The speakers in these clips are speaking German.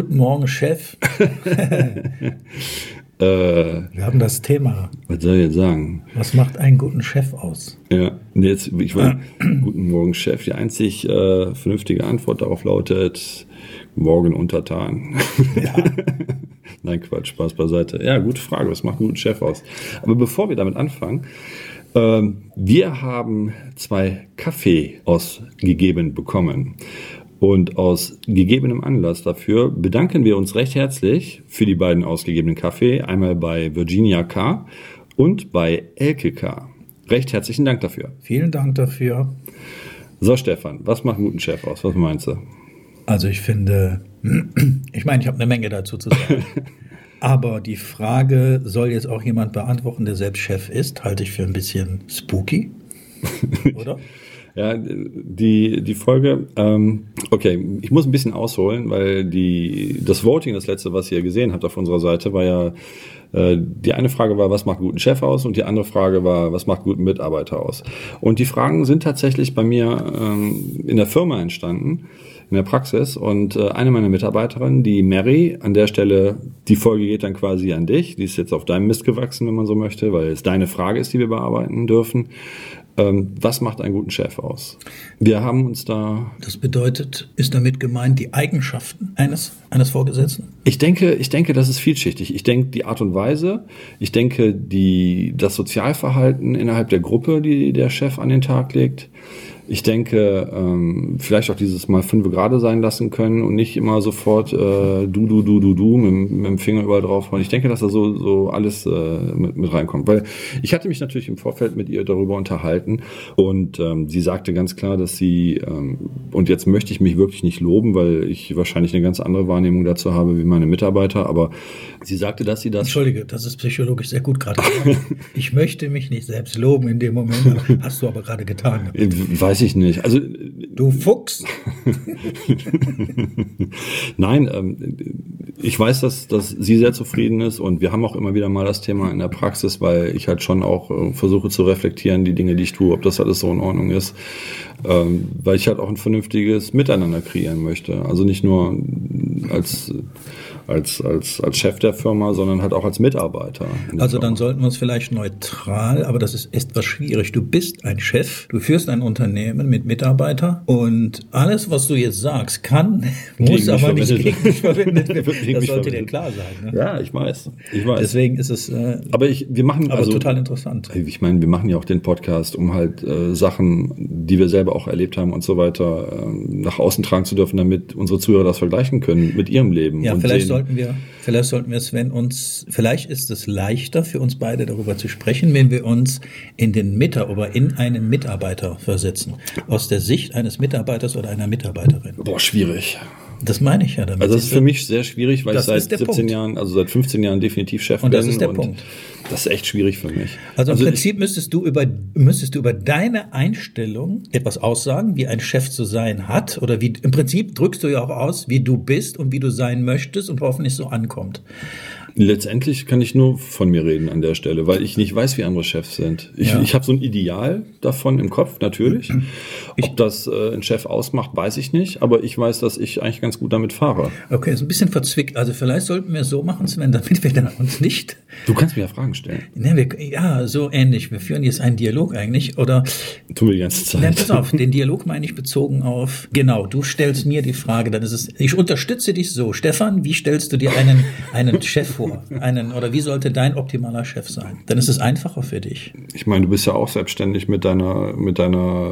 Guten Morgen, Chef. Äh, Wir haben das Thema. was soll ich jetzt sagen? Was macht einen guten Chef aus? Ja, jetzt, ich meine, guten Morgen, Chef. Die einzig äh, vernünftige Antwort darauf lautet, morgen untertan. Nein, Quatsch, Spaß beiseite. Ja, gute Frage, was macht einen guten Chef aus? Aber bevor wir damit anfangen, ähm, wir haben zwei Kaffee ausgegeben bekommen. Und aus gegebenem Anlass dafür bedanken wir uns recht herzlich für die beiden ausgegebenen Kaffee. Einmal bei Virginia K. und bei Elke K. Recht herzlichen Dank dafür. Vielen Dank dafür. So, Stefan, was macht einen guten Chef aus? Was meinst du? Also ich finde, ich meine, ich habe eine Menge dazu zu sagen. Aber die Frage, soll jetzt auch jemand beantworten, der selbst Chef ist, halte ich für ein bisschen spooky. Oder? Ja, die, die Folge, ähm, okay, ich muss ein bisschen ausholen, weil die, das Voting, das letzte, was ihr gesehen habt auf unserer Seite, war ja, äh, die eine Frage war, was macht guten Chef aus? Und die andere Frage war, was macht guten Mitarbeiter aus? Und die Fragen sind tatsächlich bei mir ähm, in der Firma entstanden, in der Praxis. Und äh, eine meiner Mitarbeiterinnen, die Mary, an der Stelle, die Folge geht dann quasi an dich. Die ist jetzt auf deinem Mist gewachsen, wenn man so möchte, weil es deine Frage ist, die wir bearbeiten dürfen. Ähm, was macht einen guten Chef aus? Wir haben uns da. Das bedeutet, ist damit gemeint die Eigenschaften eines, eines Vorgesetzten? Ich denke, ich denke, das ist vielschichtig. Ich denke, die Art und Weise, ich denke, die, das Sozialverhalten innerhalb der Gruppe, die der Chef an den Tag legt. Ich denke, ähm, vielleicht auch dieses Mal fünf gerade sein lassen können und nicht immer sofort äh, du, du, du, du, du mit, mit dem Finger überall drauf. Und ich denke, dass da so, so alles äh, mit, mit reinkommt. Weil ich hatte mich natürlich im Vorfeld mit ihr darüber unterhalten und ähm, sie sagte ganz klar, dass sie, ähm, und jetzt möchte ich mich wirklich nicht loben, weil ich wahrscheinlich eine ganz andere Wahrnehmung dazu habe wie meine Mitarbeiter, aber sie sagte, dass sie das. Entschuldige, das ist psychologisch sehr gut gerade. ich möchte mich nicht selbst loben in dem Moment, hast du aber gerade getan. Weiß ich nicht. Also Du Fuchs! Nein, ähm, ich weiß, dass, dass sie sehr zufrieden ist und wir haben auch immer wieder mal das Thema in der Praxis, weil ich halt schon auch äh, versuche zu reflektieren, die Dinge, die ich tue, ob das alles so in Ordnung ist, ähm, weil ich halt auch ein vernünftiges Miteinander kreieren möchte. Also nicht nur als als, als, als Chef der Firma, sondern halt auch als Mitarbeiter. Also dann Firma. sollten wir uns vielleicht neutral, aber das ist etwas schwierig. Du bist ein Chef, du führst ein Unternehmen mit Mitarbeitern und alles, was du jetzt sagst, kann, muss mich aber nicht verwendet. gegen dich verwendet werden. Das mich sollte dir klar sein. Ne? Ja, ich weiß. Ich weiß. Deswegen ist es äh, aber ich, wir machen aber also, total interessant. Ich meine, wir machen ja auch den Podcast, um halt äh, Sachen, die wir selber auch erlebt haben und so weiter, ähm, nach außen tragen zu dürfen, damit unsere Zuhörer das vergleichen können mit ihrem Leben. Ja, und vielleicht sehen- sollten wir, vielleicht sollten wir Sven uns, vielleicht ist es leichter für uns beide darüber zu sprechen, wenn wir uns in den Mitarbeiter in einen Mitarbeiter versetzen. Aus der Sicht eines Mitarbeiters oder einer Mitarbeiterin. Boah, schwierig. Das meine ich ja damit. Also das ist für mich sehr schwierig, weil Das ich seit ist der 17 Punkt. Jahren, also seit 15 Jahren definitiv Chef Und bin. das ist der Punkt. Das ist echt schwierig für mich. Also im ich- Prinzip müsstest du über müsstest du über deine Einstellung etwas aussagen, wie ein Chef zu sein hat oder wie im Prinzip drückst du ja auch aus, wie du bist und wie du sein möchtest und hoffentlich so ankommt. Letztendlich kann ich nur von mir reden an der Stelle, weil ich nicht weiß, wie andere Chefs sind. Ich, Ja. ich habe so ein Ideal davon im Kopf, natürlich. Ob das äh, ein Chef ausmacht, weiß ich nicht, aber ich weiß, dass ich eigentlich ganz gut damit fahre. Okay, ist ein bisschen verzwickt. Also vielleicht sollten wir es so machen, Sven, damit wir dann uns nicht Du kannst mir ja Fragen stellen. Ne, wir, ja, so ähnlich. Wir führen jetzt einen Dialog eigentlich. Oder, Tun wir die ganze Zeit. nein, pass auf, den Dialog meine ich bezogen auf, genau, du stellst mir die Frage, dann ist es, ich unterstütze dich so. Stefan, wie stellst du dir einen, einen Chef vor? Einen, oder wie sollte dein optimaler Chef sein? Dann ist es einfacher für dich. Ich meine, du bist ja auch selbstständig mit deiner, mit deiner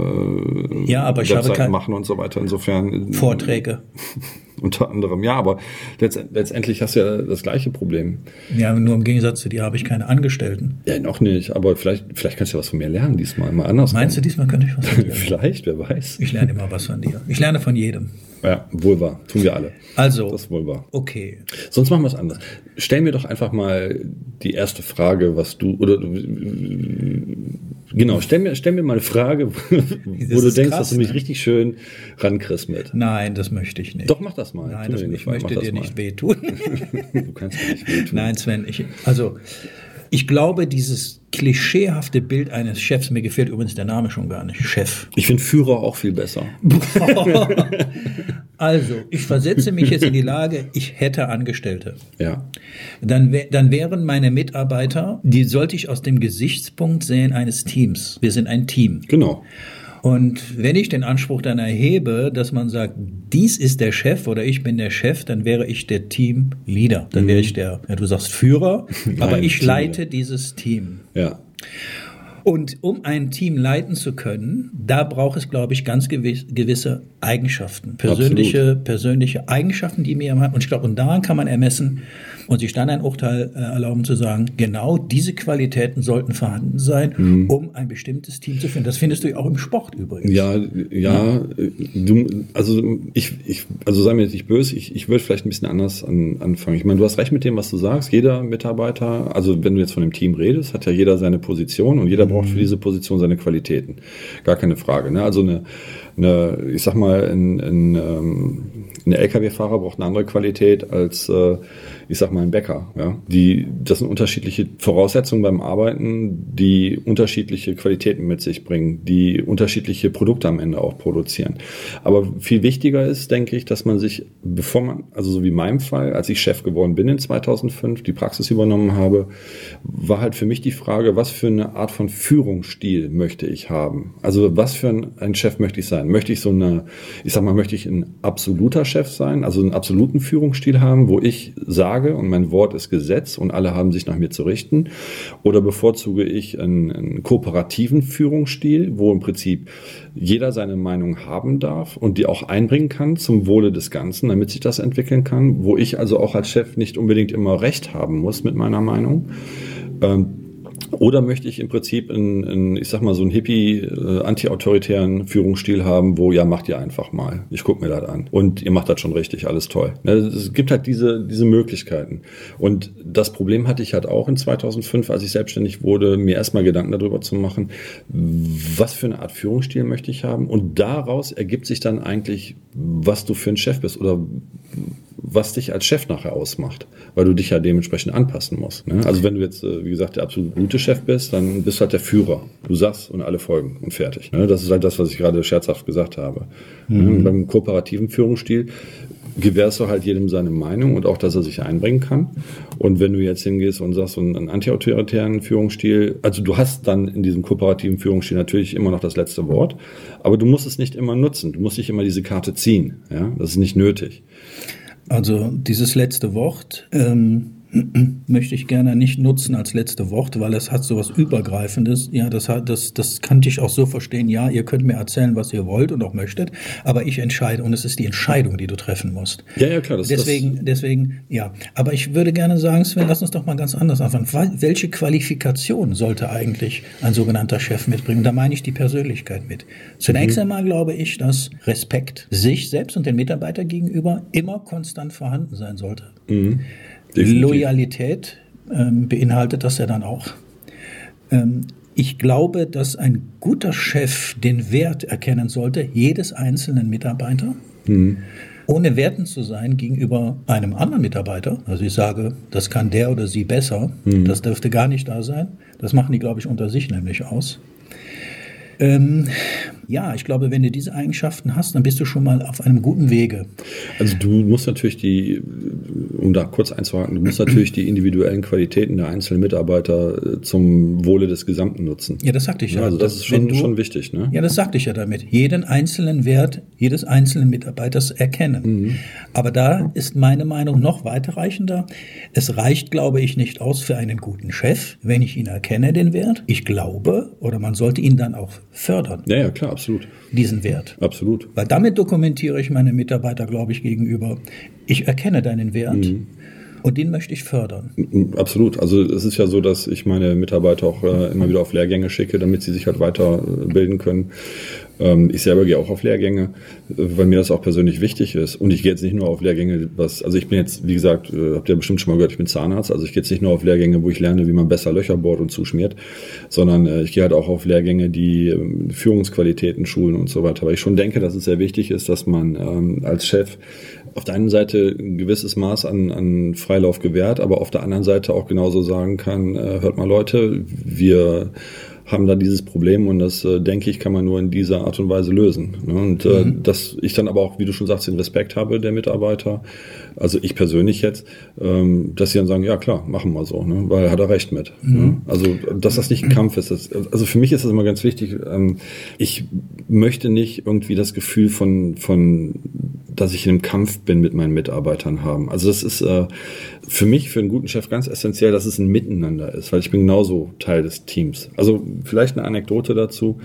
äh, Ja, aber ich habe Webseiten kein- machen und so weiter. Insofern äh, Vorträge. unter anderem. Ja, aber letzt, letztendlich hast du ja das gleiche Problem. Ja, nur im Gegensatz zu dir habe ich keine Angestellten. Ja, noch nicht. Aber vielleicht, vielleicht kannst du ja was von mir lernen diesmal. Mal anders. Meinst du, diesmal könnte ich was von dir? Vielleicht, wer weiß. Ich lerne immer was von dir. Ich lerne von jedem. Ja, wohl wahr. Tun wir alle. Also, Das ist wohl wahr. okay. Sonst machen wir es anders. Stell mir doch einfach mal die erste Frage, was du oder genau, stell mir stell mir mal eine Frage, wo du denkst, krass, dass du mich ne? richtig schön rankriegst mit. Nein, das möchte ich nicht. Doch mach das mal. Nein, das, ich möchte dir nicht wehtun. Du kannst mir nicht wehtun. Nein, Sven, ich, also ich glaube, dieses klischeehafte Bild eines Chefs, mir gefällt übrigens der Name schon gar nicht, Chef. Ich finde Führer auch viel besser. also, ich versetze mich jetzt in die Lage, ich hätte Angestellte. Ja. Dann, dann wären meine Mitarbeiter, die sollte ich aus dem Gesichtspunkt sehen eines Teams. Wir sind ein Team. Genau. Und wenn ich den Anspruch dann erhebe, dass man sagt, dies ist der Chef oder ich bin der Chef, dann wäre ich der Teamleader. Dann wäre ich der, ja, du sagst Führer, aber ich Teamleader. leite dieses Team. Ja. Und um ein Team leiten zu können, da braucht es, glaube ich, ganz gewiss, gewisse Eigenschaften. Persönliche, persönliche Eigenschaften, die mir haben. Und ich glaube, und daran kann man ermessen und sich dann ein Urteil äh, erlauben zu sagen, genau diese Qualitäten sollten vorhanden sein, Mhm. um ein bestimmtes Team zu finden. Das findest du ja auch im Sport übrigens. Ja, ja, äh, du, also ich, ich, also sei mir jetzt nicht böse, ich, ich würde vielleicht ein bisschen anders an, anfangen. Ich meine, du hast recht mit dem, was du sagst. Jeder Mitarbeiter, also wenn du jetzt von dem Team redest, hat ja jeder seine Position und jeder braucht für diese Position seine Qualitäten. Gar keine Frage. Ne? Also eine, eine, ich sag mal, ein, ein, ähm, ein LKW-Fahrer braucht eine andere Qualität als, äh, ich sag mal, ein Bäcker. Ja? Die, das sind unterschiedliche Voraussetzungen beim Arbeiten, die unterschiedliche Qualitäten mit sich bringen, die unterschiedliche Produkte am Ende auch produzieren. Aber viel wichtiger ist, denke ich, dass man sich, bevor man, also so wie in meinem Fall, als ich Chef geworden bin in 2005, die Praxis übernommen habe, war halt für mich die Frage, was für eine Art von Führungsstil möchte ich haben? Also was für ein, Chef möchte ich sein? Möchte ich so eine, ich sag mal, möchte ich ein absoluter Chef sein, also einen absoluten Führungsstil haben, wo ich sage und mein Wort ist Gesetz und alle haben sich nach mir zu richten? Oder bevorzuge ich einen, einen kooperativen Führungsstil, wo im Prinzip jeder seine Meinung haben darf und die auch einbringen kann zum Wohle des Ganzen, damit sich das entwickeln kann, wo ich also auch als Chef nicht unbedingt immer recht haben muss mit meiner Meinung. Ähm, oder möchte ich im Prinzip einen, ich sag mal, so einen hippie, äh, anti-autoritären Führungsstil haben, wo, ja, macht ihr einfach mal. Ich gucke mir das an. Und ihr macht das schon richtig, alles toll. Ne, Es gibt halt diese, diese Möglichkeiten. Und das Problem hatte ich halt auch in 2005, als ich selbstständig wurde, mir erstmal Gedanken darüber zu machen, was für eine Art Führungsstil möchte ich haben. Und daraus ergibt sich dann eigentlich, was du für ein Chef bist oder was dich als Chef nachher ausmacht, weil du dich ja dementsprechend anpassen musst. Ne? Also wenn du jetzt, äh, wie gesagt, der absolut gute Chef bist, dann bist du halt der Führer. Du sagst und alle folgen und fertig. Ne? Das ist halt das, was ich gerade scherzhaft gesagt habe. Ne? Beim kooperativen Führungsstil gewährst du halt jedem seine Meinung und auch, dass er sich einbringen kann. Und wenn du jetzt hingehst und sagst, so einen antiautoritären Führungsstil, also du hast dann in diesem kooperativen Führungsstil natürlich immer noch das letzte Wort, aber du musst es nicht immer nutzen. Du musst nicht immer diese Karte ziehen. Ja? Das ist nicht nötig. Also dieses letzte Wort ähm, möchte ich gerne nicht nutzen als letzte Wort, weil es hat so was Übergreifendes. Ja, das hat, das, das kann ich auch so verstehen. Ja, ihr könnt mir erzählen, was ihr wollt und auch möchtet, aber ich entscheide und es ist die Entscheidung, die du treffen musst. Ja, ja, klar. Das, Deswegen, deswegen, ja. Aber ich würde gerne sagen, Sven, lass uns doch mal ganz anders anfangen. Welche Qualifikation sollte eigentlich ein sogenannter Chef mitbringen? Da meine ich die Persönlichkeit mit. Zunächst einmal glaube ich, dass Respekt sich selbst und den Mitarbeiter gegenüber immer konstant vorhanden sein sollte. Definitiv. Loyalität ähm, beinhaltet das ja dann auch. Ähm, ich glaube, dass ein guter Chef den Wert erkennen sollte, jedes einzelnen Mitarbeiter, ohne wertend zu sein gegenüber einem anderen Mitarbeiter. Also ich sage, das kann der oder sie besser, das dürfte gar nicht da sein. Das machen die, glaube ich, unter sich nämlich aus. Ähm, ja, ich glaube, wenn du diese Eigenschaften hast, dann bist du schon mal auf einem guten Wege. Also du musst natürlich die, um da kurz einzuhaken, du musst natürlich die individuellen Qualitäten der einzelnen Mitarbeiter äh, zum Wohle des Gesamten nutzen. Ja, das sagte ich ja. Also das ist Wenn schon, du- schon wichtig, ne? Ja, das sagte ich ja damit. Jeden einzelnen Wert jedes einzelnen Mitarbeiters erkennen. Aber da ist meine Meinung noch weiterreichender. Es reicht, glaube ich, nicht aus für einen guten Chef, wenn ich ihn erkenne, den Wert. Ich glaube, oder man sollte ihn dann auch fördern, Ja, ja, klar, absolut. diesen Wert. Absolut. Weil damit dokumentiere ich meine Mitarbeiter, glaube ich, gegenüber. Ich erkenne deinen Wert und den möchte ich fördern. Absolut. Also es ist ja so, dass ich meine Mitarbeiter auch äh, immer wieder auf Lehrgänge schicke, damit sie sich halt weiterbilden können. Ähm, ich selber gehe auch auf Lehrgänge, weil mir das auch persönlich wichtig ist. Und ich gehe jetzt nicht nur auf Lehrgänge, was, also ich bin jetzt, wie gesagt, äh, habt ihr bestimmt schon mal gehört, ich bin Zahnarzt, also ich gehe jetzt nicht nur auf Lehrgänge, wo ich lerne, wie man besser Löcher bohrt und zuschmiert, sondern äh, ich gehe halt auch auf Lehrgänge, die ähm, Führungsqualitäten schulen und so weiter. Weil ich schon denke, dass es sehr wichtig ist, dass man ähm, als Chef auf der einen Seite ein gewisses Maß an, an Freilauf gewährt, aber auf der anderen Seite auch genauso sagen kann, äh, hört mal Leute, wir haben da dieses Problem und das, äh, denke ich, kann man nur in dieser Art und Weise lösen. Ne? Und äh, mhm. dass ich dann aber auch, wie du schon sagst, den Respekt habe der Mitarbeiter, also ich persönlich jetzt, ähm, dass sie dann sagen, ja klar, machen wir so, ne? weil hat er recht mit. Ne? Mhm. Ne? Also dass das nicht ein Kampf ist. Das, also für mich ist das immer ganz wichtig. Ähm, ich möchte nicht irgendwie das Gefühl von, von dass ich in einem Kampf bin mit meinen Mitarbeitern haben. Also das ist äh, für mich, für einen guten Chef ganz essentiell, dass es ein Miteinander ist, weil ich bin genauso Teil des Teams. Also vielleicht eine Anekdote dazu.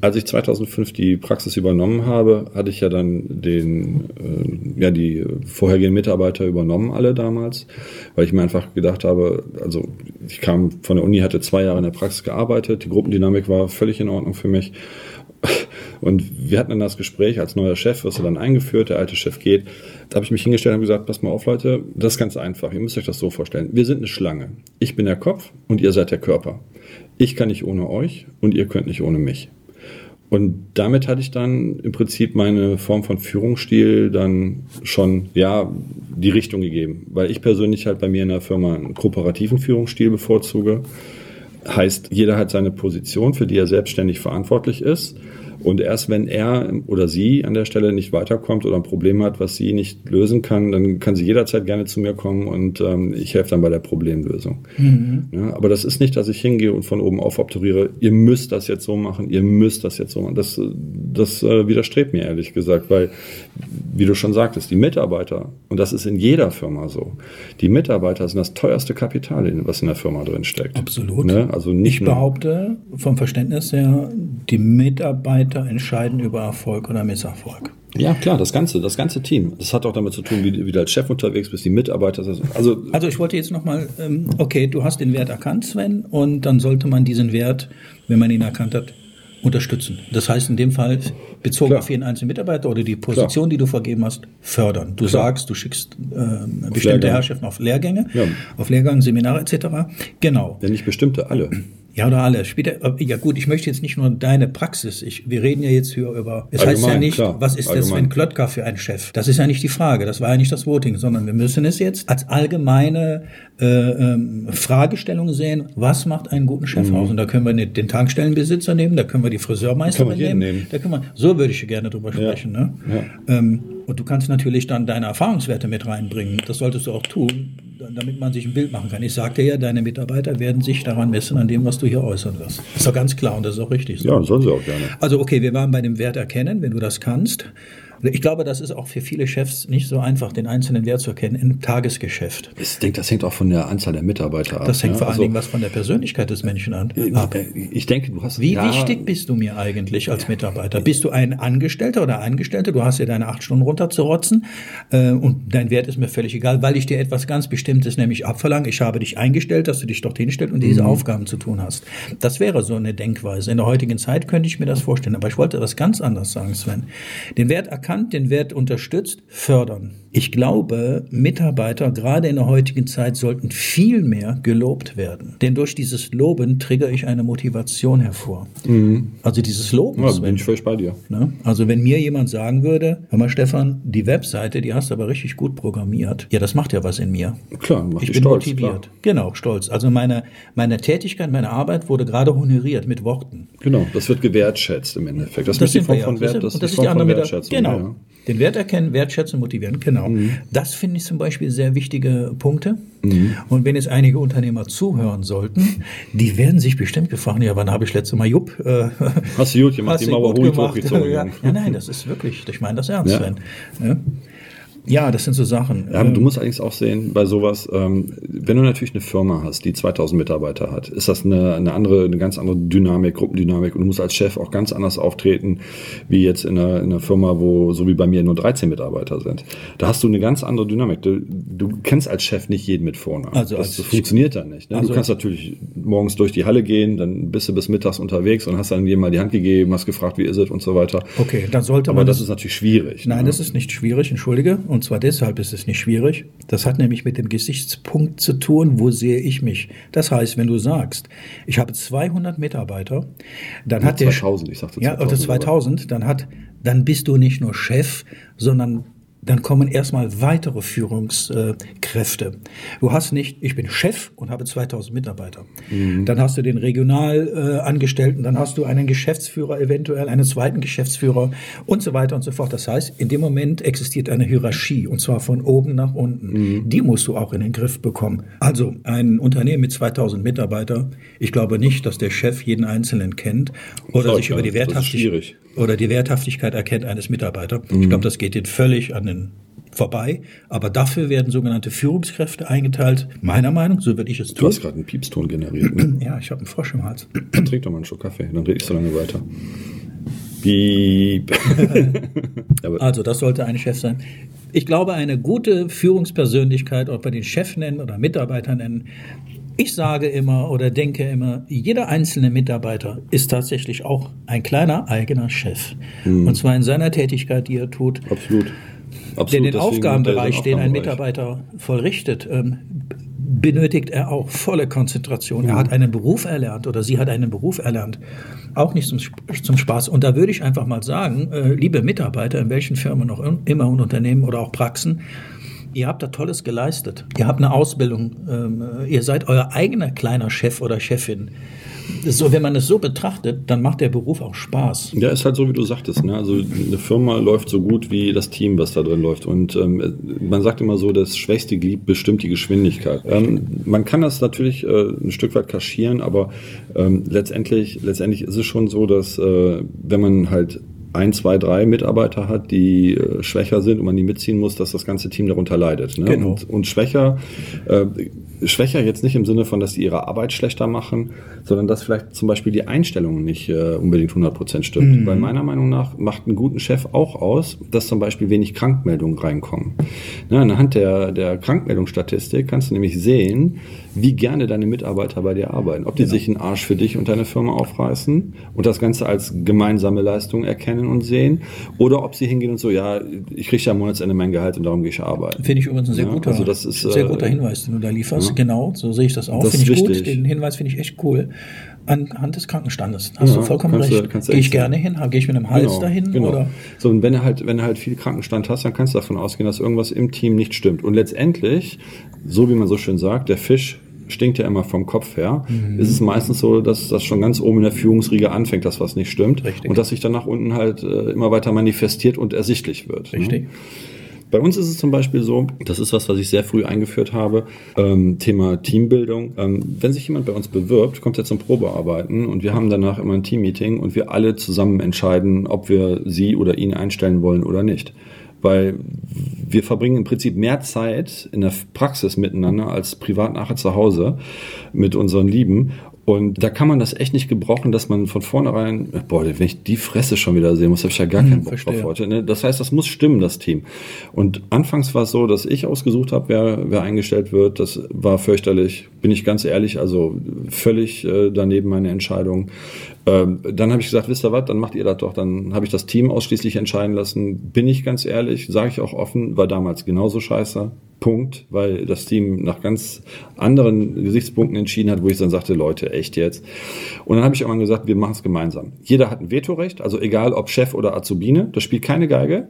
Als ich 2005 die Praxis übernommen habe, hatte ich ja dann den, äh, ja, die vorhergehenden Mitarbeiter übernommen, alle damals, weil ich mir einfach gedacht habe, also ich kam von der Uni, hatte zwei Jahre in der Praxis gearbeitet, die Gruppendynamik war völlig in Ordnung für mich. Und wir hatten dann das Gespräch als neuer Chef, wirst du dann eingeführt, der alte Chef geht. Da habe ich mich hingestellt und gesagt, pass mal auf, Leute, das ist ganz einfach. Ihr müsst euch das so vorstellen. Wir sind eine Schlange. Ich bin der Kopf und ihr seid der Körper. Ich kann nicht ohne euch und ihr könnt nicht ohne mich. Und damit hatte ich dann im Prinzip meine Form von Führungsstil dann schon, ja, die Richtung gegeben. Weil ich persönlich halt bei mir in der Firma einen kooperativen Führungsstil bevorzuge. Heißt, jeder hat seine Position, für die er selbstständig verantwortlich ist. Und erst wenn er oder sie an der Stelle nicht weiterkommt oder ein Problem hat, was sie nicht lösen kann, dann kann sie jederzeit gerne zu mir kommen und ähm, ich helfe dann bei der Problemlösung. Mhm. Ja, aber das ist nicht, dass ich hingehe und von oben auf obturiere, ihr müsst das jetzt so machen, ihr müsst das jetzt so machen. Das, das äh, widerstrebt mir ehrlich gesagt, weil, wie du schon sagtest, die Mitarbeiter, und das ist in jeder Firma so, die Mitarbeiter sind das teuerste Kapital, was in der Firma drin steckt. Absolut. Ne? Also nicht ich behaupte vom Verständnis her, die Mitarbeiter Mitarbeiter entscheiden über Erfolg oder Misserfolg. Ja, klar, das ganze, das ganze Team. Das hat auch damit zu tun, wie, wie du als Chef unterwegs bist, die Mitarbeiter. Also, also ich wollte jetzt nochmal, ähm, okay, du hast den Wert erkannt, Sven, und dann sollte man diesen Wert, wenn man ihn erkannt hat, unterstützen. Das heißt in dem Fall bezogen Klar. auf jeden einzelnen Mitarbeiter oder die Position, Klar. die du vergeben hast, fördern. Du Klar. sagst, du schickst äh, bestimmte Herrschaften auf Lehrgänge, ja. auf Lehrgang, Seminare etc. Genau. Ja, nicht bestimmte, alle. Ja, oder alle. Später, ja gut, ich möchte jetzt nicht nur deine Praxis. Ich, wir reden ja jetzt hier über. Es heißt ja nicht, klar, was ist allgemein. der Sven Klotka für ein Chef? Das ist ja nicht die Frage. Das war ja nicht das Voting, sondern wir müssen es jetzt als allgemeine äh, ähm, Fragestellung sehen. Was macht einen guten Chef mhm. aus? Und da können wir den Tankstellenbesitzer nehmen, da können wir die Friseurmeisterin nehmen, nehmen. Da können wir, so würde ich gerne drüber sprechen. Ja. Ne? Ja. Ähm, und du kannst natürlich dann deine Erfahrungswerte mit reinbringen. Das solltest du auch tun damit man sich ein Bild machen kann. Ich sagte ja, deine Mitarbeiter werden sich daran messen, an dem, was du hier äußern wirst. Das ist doch ganz klar und das ist auch richtig so. Ja, sollen sie auch gerne. Also okay, wir waren bei dem Wert erkennen, wenn du das kannst. Ich glaube, das ist auch für viele Chefs nicht so einfach, den einzelnen Wert zu erkennen im Tagesgeschäft. Ich denke, das hängt auch von der Anzahl der Mitarbeiter ab. Das hängt ja? vor allen also, Dingen was von der Persönlichkeit des Menschen an. Äh, ab. Ich denke, du hast. Wie ja, wichtig bist du mir eigentlich als Mitarbeiter? Bist du ein Angestellter oder Angestellte? Du hast ja deine acht Stunden runterzurotzen äh, und dein Wert ist mir völlig egal, weil ich dir etwas ganz Bestimmtes nämlich abverlange. Ich habe dich eingestellt, dass du dich dort hinstellst und diese mhm. Aufgaben zu tun hast. Das wäre so eine Denkweise. In der heutigen Zeit könnte ich mir das vorstellen. Aber ich wollte was ganz anderes sagen, Sven. Den Wert erkannt, den Wert unter unterstützt, fördern. Ich glaube, Mitarbeiter gerade in der heutigen Zeit sollten viel mehr gelobt werden. Denn durch dieses Loben triggere ich eine Motivation hervor. Mhm. Also dieses Loben. Ja, bin ich völlig bei dir. Ne? Also wenn mir jemand sagen würde, hör mal Stefan, die Webseite, die hast du aber richtig gut programmiert. Ja, das macht ja was in mir. Klar, macht ich bin stolz, motiviert. Klar. Genau, stolz. Also meine, meine Tätigkeit, meine Arbeit wurde gerade honoriert mit Worten. Genau, das wird gewertschätzt im Endeffekt. Das, das ist die Form von Wert, das, das ist die, die andere Wertschätzung. Genau. Ja. Den Wert erkennen, wertschätzen, motivieren, genau. Mhm. Das finde ich zum Beispiel sehr wichtige Punkte. Mhm. Und wenn jetzt einige Unternehmer zuhören sollten, die werden sich bestimmt gefragt, ja, wann habe ich letzte Mal Jupp? Äh, hast du gut gemacht, die Mauer gut hochgezogen. Ja, ja, nein, das ist wirklich, ich meine das ernst, ja. Sven. Ja? Ja, das sind so Sachen. Ja, du ähm, musst allerdings auch sehen, bei sowas, ähm, wenn du natürlich eine Firma hast, die 2000 Mitarbeiter hat, ist das eine, eine andere, eine ganz andere Dynamik, Gruppendynamik und du musst als Chef auch ganz anders auftreten, wie jetzt in einer, in einer Firma, wo, so wie bei mir, nur 13 Mitarbeiter sind. Da hast du eine ganz andere Dynamik. Du, du kennst als Chef nicht jeden mit Vornamen. Also das, das funktioniert dann nicht. Ne? Also du kannst natürlich morgens durch die Halle gehen, dann bist du bis mittags unterwegs und hast dann jemand mal die Hand gegeben, hast gefragt, wie ist es und so weiter. Okay, dann sollte Aber man. Aber das ist natürlich schwierig. Nein, ne? das ist nicht schwierig, entschuldige. Und zwar deshalb ist es nicht schwierig. Das hat nämlich mit dem Gesichtspunkt zu tun, wo sehe ich mich. Das heißt, wenn du sagst, ich habe 200 Mitarbeiter, dann ja, hat 2000, der... ich sagte 2000. Ja, oder 2000, dann hat, dann bist du nicht nur Chef, sondern dann kommen erstmal weitere Führungskräfte. Du hast nicht, ich bin Chef und habe 2000 Mitarbeiter. Mhm. Dann hast du den Regionalangestellten, dann hast du einen Geschäftsführer, eventuell einen zweiten Geschäftsführer und so weiter und so fort. Das heißt, in dem Moment existiert eine Hierarchie und zwar von oben nach unten. Mhm. Die musst du auch in den Griff bekommen. Also ein Unternehmen mit 2000 Mitarbeitern, ich glaube nicht, dass der Chef jeden Einzelnen kennt oder sich über die Werthaftigkeit oder die Werthaftigkeit erkennt eines Mitarbeiters. Mhm. Ich glaube, das geht ihn völlig an den vorbei. Aber dafür werden sogenannte Führungskräfte eingeteilt. Meiner Meinung, so würde ich es tun. Du hast gerade einen Piepston generiert. Ne? ja, ich habe einen Frosch im Hals. Dann trink doch mal einen Schluck Kaffee, dann rede ich so lange weiter. Piep. also, das sollte ein Chef sein. Ich glaube, eine gute Führungspersönlichkeit, ob wir den Chef nennen oder Mitarbeiter nennen, ich sage immer oder denke immer, jeder einzelne Mitarbeiter ist tatsächlich auch ein kleiner eigener Chef. Mhm. Und zwar in seiner Tätigkeit, die er tut. Absolut. Absolut. Denn den Aufgabenbereich, den ein Mitarbeiter vollrichtet, ähm, benötigt er auch volle Konzentration. Er hat einen Beruf erlernt oder sie hat einen Beruf erlernt. Auch nicht zum, zum Spaß. Und da würde ich einfach mal sagen, äh, liebe Mitarbeiter, in welchen Firmen noch immer und Unternehmen oder auch Praxen, Ihr habt da Tolles geleistet. Ihr habt eine Ausbildung. Ähm, ihr seid euer eigener kleiner Chef oder Chefin. So, wenn man es so betrachtet, dann macht der Beruf auch Spaß. Ja, ist halt so, wie du sagtest. Ne? Also eine Firma läuft so gut wie das Team, was da drin läuft. Und ähm, man sagt immer so, das schwächste Glied bestimmt die Geschwindigkeit. Ähm, man kann das natürlich äh, ein Stück weit kaschieren, aber ähm, letztendlich, letztendlich ist es schon so, dass äh, wenn man halt ein, zwei, drei Mitarbeiter hat, die äh, schwächer sind und man die mitziehen muss, dass das ganze Team darunter leidet. Ne? Genau. Und, und schwächer, äh, schwächer jetzt nicht im Sinne von, dass sie ihre Arbeit schlechter machen, sondern dass vielleicht zum Beispiel die Einstellung nicht äh, unbedingt 100 Prozent stimmt. Mhm. Weil meiner Meinung nach macht einen guten Chef auch aus, dass zum Beispiel wenig Krankmeldungen reinkommen. Ne? Anhand der, der Krankmeldungsstatistik kannst du nämlich sehen, wie gerne deine Mitarbeiter bei dir arbeiten. Ob die genau. sich einen Arsch für dich und deine Firma aufreißen und das Ganze als gemeinsame Leistung erkennen und sehen oder ob sie hingehen und so, ja, ich kriege ja am Monatsende mein Gehalt und darum gehe ich arbeiten. Finde ich übrigens ein sehr, ja, guter, also das ist, sehr guter äh, Hinweis, den du da lieferst. Ja. Genau, so sehe ich das auch. Finde ich wichtig. gut. Den Hinweis finde ich echt cool. Anhand des Krankenstandes. Hast ja, du vollkommen recht. Gehe ich gerne hin? Gehe ich mit einem Hals genau, dahin? Genau. Oder? So, und wenn du halt, wenn du halt viel Krankenstand hast, dann kannst du davon ausgehen, dass irgendwas im Team nicht stimmt. Und letztendlich, so wie man so schön sagt, der Fisch stinkt ja immer vom Kopf her, mhm. ist es meistens so, dass das schon ganz oben in der Führungsriege anfängt, dass was nicht stimmt. Richtig. Und dass sich dann nach unten halt äh, immer weiter manifestiert und ersichtlich wird. Ne? Richtig. Ne? Bei uns ist es zum Beispiel so, das ist was, was ich sehr früh eingeführt habe, ähm, Thema Teambildung. Ähm, wenn sich jemand bei uns bewirbt, kommt er zum Probearbeiten und wir haben danach immer ein Teammeeting und wir alle zusammen entscheiden, ob wir sie oder ihn einstellen wollen oder nicht weil wir verbringen im Prinzip mehr Zeit in der Praxis miteinander als privat nachher zu Hause mit unseren Lieben. Und da kann man das echt nicht gebrauchen, dass man von vornherein, boah, wenn ich die Fresse schon wieder sehen muss, habe ich ja gar hm, keinen Bock verstehe. drauf heute. Ne? Das heißt, das muss stimmen, das Team. Und anfangs war es so, dass ich ausgesucht habe, wer, wer eingestellt wird. Das war fürchterlich, bin ich ganz ehrlich, also völlig äh, daneben meine Entscheidung. Ähm, dann habe ich gesagt, wisst ihr was, dann macht ihr das doch. Dann habe ich das Team ausschließlich entscheiden lassen. Bin ich ganz ehrlich, sage ich auch offen, war damals genauso scheiße. Punkt, weil das Team nach ganz anderen Gesichtspunkten entschieden hat, wo ich dann sagte, Leute, echt jetzt. Und dann habe ich irgendwann gesagt, wir machen es gemeinsam. Jeder hat ein Vetorecht, also egal ob Chef oder Azubine, das spielt keine Geige.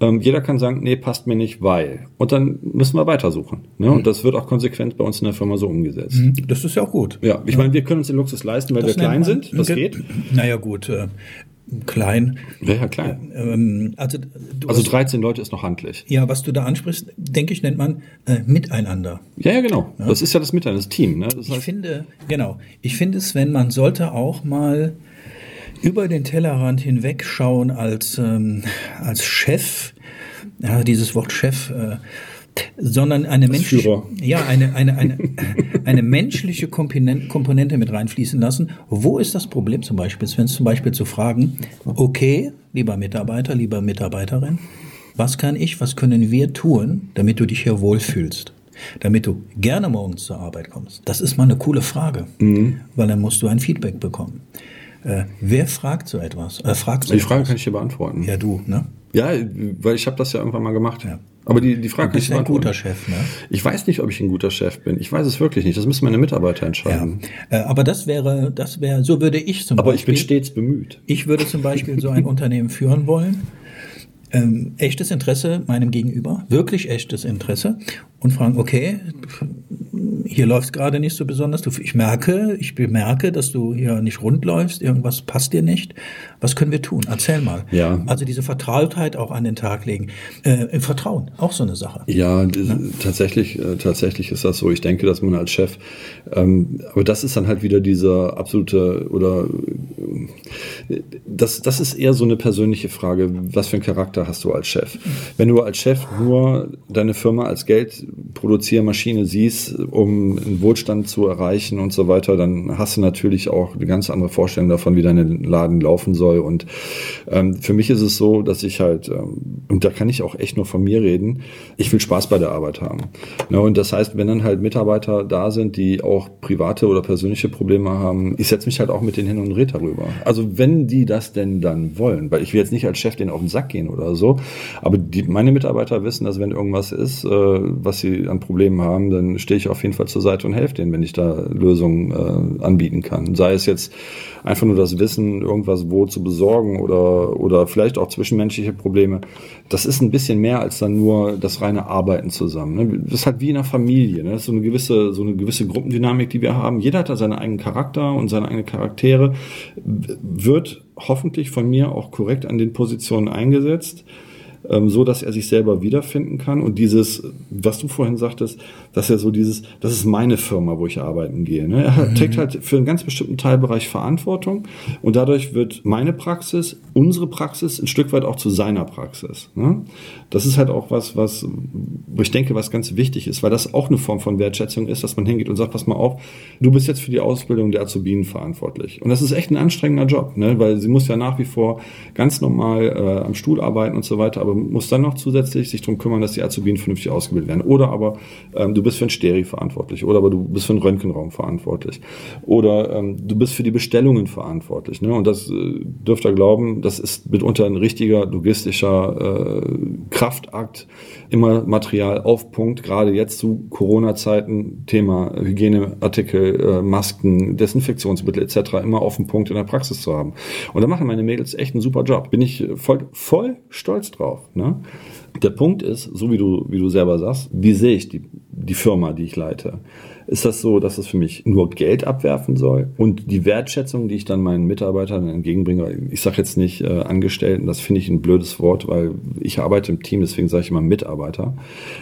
Ähm, jeder kann sagen, nee, passt mir nicht, weil. Und dann müssen wir weitersuchen. Ne? Mhm. Und das wird auch konsequent bei uns in der Firma so umgesetzt. Mhm. Das ist ja auch gut. Ja, ich ja. meine, wir können uns den Luxus leisten, weil das wir klein sind. Das geht. Naja, gut. Klein. Ja, ja, klein. Ähm, also, also 13 Leute ist noch handlich. Ja, was du da ansprichst, denke ich, nennt man äh, Miteinander. Ja, ja, genau. Ja? Das ist ja das Miteinander, das Team. Ne? Das heißt, ich finde, genau. Ich finde es, wenn man sollte auch mal über den Tellerrand hinwegschauen als, ähm, als Chef, ja, dieses Wort Chef, äh, sondern eine menschliche, ja, eine, eine, eine, eine menschliche Komponente mit reinfließen lassen. Wo ist das Problem zum Beispiel? Wenn es zum Beispiel zu fragen, okay, lieber Mitarbeiter, lieber Mitarbeiterin, was kann ich, was können wir tun, damit du dich hier wohlfühlst? Damit du gerne morgens zur Arbeit kommst. Das ist mal eine coole Frage, mhm. weil dann musst du ein Feedback bekommen. Äh, wer fragt so etwas? Äh, fragt so die Frage etwas? kann ich dir beantworten. Ja, du, ne? Ja, weil ich habe das ja irgendwann mal gemacht. Ja. Aber die, die Frage du bist ein guter Chef, ne? Ich weiß nicht, ob ich ein guter Chef bin. Ich weiß es wirklich nicht. Das müssen meine Mitarbeiter entscheiden. Ja. Äh, aber das wäre, das wäre, so würde ich zum aber Beispiel. Aber ich bin stets bemüht. Ich würde zum Beispiel so ein Unternehmen führen wollen ähm, echtes Interesse meinem Gegenüber, wirklich echtes Interesse und fragen, okay, hier läuft gerade nicht so besonders. Ich merke, ich bemerke, dass du hier nicht rund läufst, irgendwas passt dir nicht. Was können wir tun? Erzähl mal. Ja. Also diese Vertrautheit auch an den Tag legen. Äh, Vertrauen, auch so eine Sache. Ja, ja? tatsächlich, äh, tatsächlich ist das so. Ich denke, dass man als Chef, ähm, aber das ist dann halt wieder dieser absolute oder äh, das, das ist eher so eine persönliche Frage. Was für einen Charakter hast du als Chef? Wenn du als Chef nur deine Firma als Geld Produziermaschine siehst, um einen Wohlstand zu erreichen und so weiter, dann hast du natürlich auch eine ganz andere Vorstellung davon, wie dein Laden laufen soll. Und ähm, für mich ist es so, dass ich halt, ähm, und da kann ich auch echt nur von mir reden, ich will Spaß bei der Arbeit haben. Ja, und das heißt, wenn dann halt Mitarbeiter da sind, die auch private oder persönliche Probleme haben, ich setze mich halt auch mit denen hin und rede darüber. Also wenn die das denn dann wollen, weil ich will jetzt nicht als Chef denen auf den Sack gehen oder so, aber die, meine Mitarbeiter wissen, dass wenn irgendwas ist, äh, was sie an Problemen haben, dann stehe ich auf jeden Fall zur Seite und helfe denen, wenn ich da Lösungen äh, anbieten kann. Sei es jetzt einfach nur das Wissen, irgendwas wo zu besorgen oder, oder vielleicht auch zwischenmenschliche Probleme. Das ist ein bisschen mehr als dann nur das reine Arbeiten zusammen. Ne? Das ist halt wie in einer Familie. Ne? Das ist so eine gewisse, so eine gewisse Gruppendynamik, die wir haben. Jeder hat da seinen eigenen Charakter und seine eigenen Charaktere, wird hoffentlich von mir auch korrekt an den Positionen eingesetzt ähm, so dass er sich selber wiederfinden kann. Und dieses, was du vorhin sagtest, dass er so dieses, das ist meine Firma, wo ich arbeiten gehe. Ne? Er mhm. trägt halt für einen ganz bestimmten Teilbereich Verantwortung und dadurch wird meine Praxis, unsere Praxis ein Stück weit auch zu seiner Praxis. Ne? Das ist halt auch was, was, wo ich denke, was ganz wichtig ist, weil das auch eine Form von Wertschätzung ist, dass man hingeht und sagt, pass mal auf, du bist jetzt für die Ausbildung der Azubinen verantwortlich. Und das ist echt ein anstrengender Job, ne? weil sie muss ja nach wie vor ganz normal äh, am Stuhl arbeiten und so weiter, aber muss dann noch zusätzlich sich darum kümmern, dass die Azubinen vernünftig ausgebildet werden. Oder aber ähm, du bist für ein Steri verantwortlich oder aber du bist für einen Röntgenraum verantwortlich. Oder ähm, du bist für die Bestellungen verantwortlich. Ne? Und das äh, dürft ihr glauben, das ist mitunter ein richtiger logistischer äh, Kraftakt, immer Material auf Punkt, gerade jetzt zu Corona-Zeiten, Thema Hygieneartikel, äh, Masken, Desinfektionsmittel etc. immer auf den Punkt in der Praxis zu haben. Und da machen meine Mädels echt einen super Job. Bin ich voll, voll stolz drauf. Ne? Der Punkt ist, so wie du, wie du selber sagst, wie sehe ich die, die Firma, die ich leite? Ist das so, dass es für mich nur Geld abwerfen soll und die Wertschätzung, die ich dann meinen Mitarbeitern entgegenbringe, ich sage jetzt nicht äh, Angestellten, das finde ich ein blödes Wort, weil ich arbeite im Team, deswegen sage ich immer Mitarbeiter.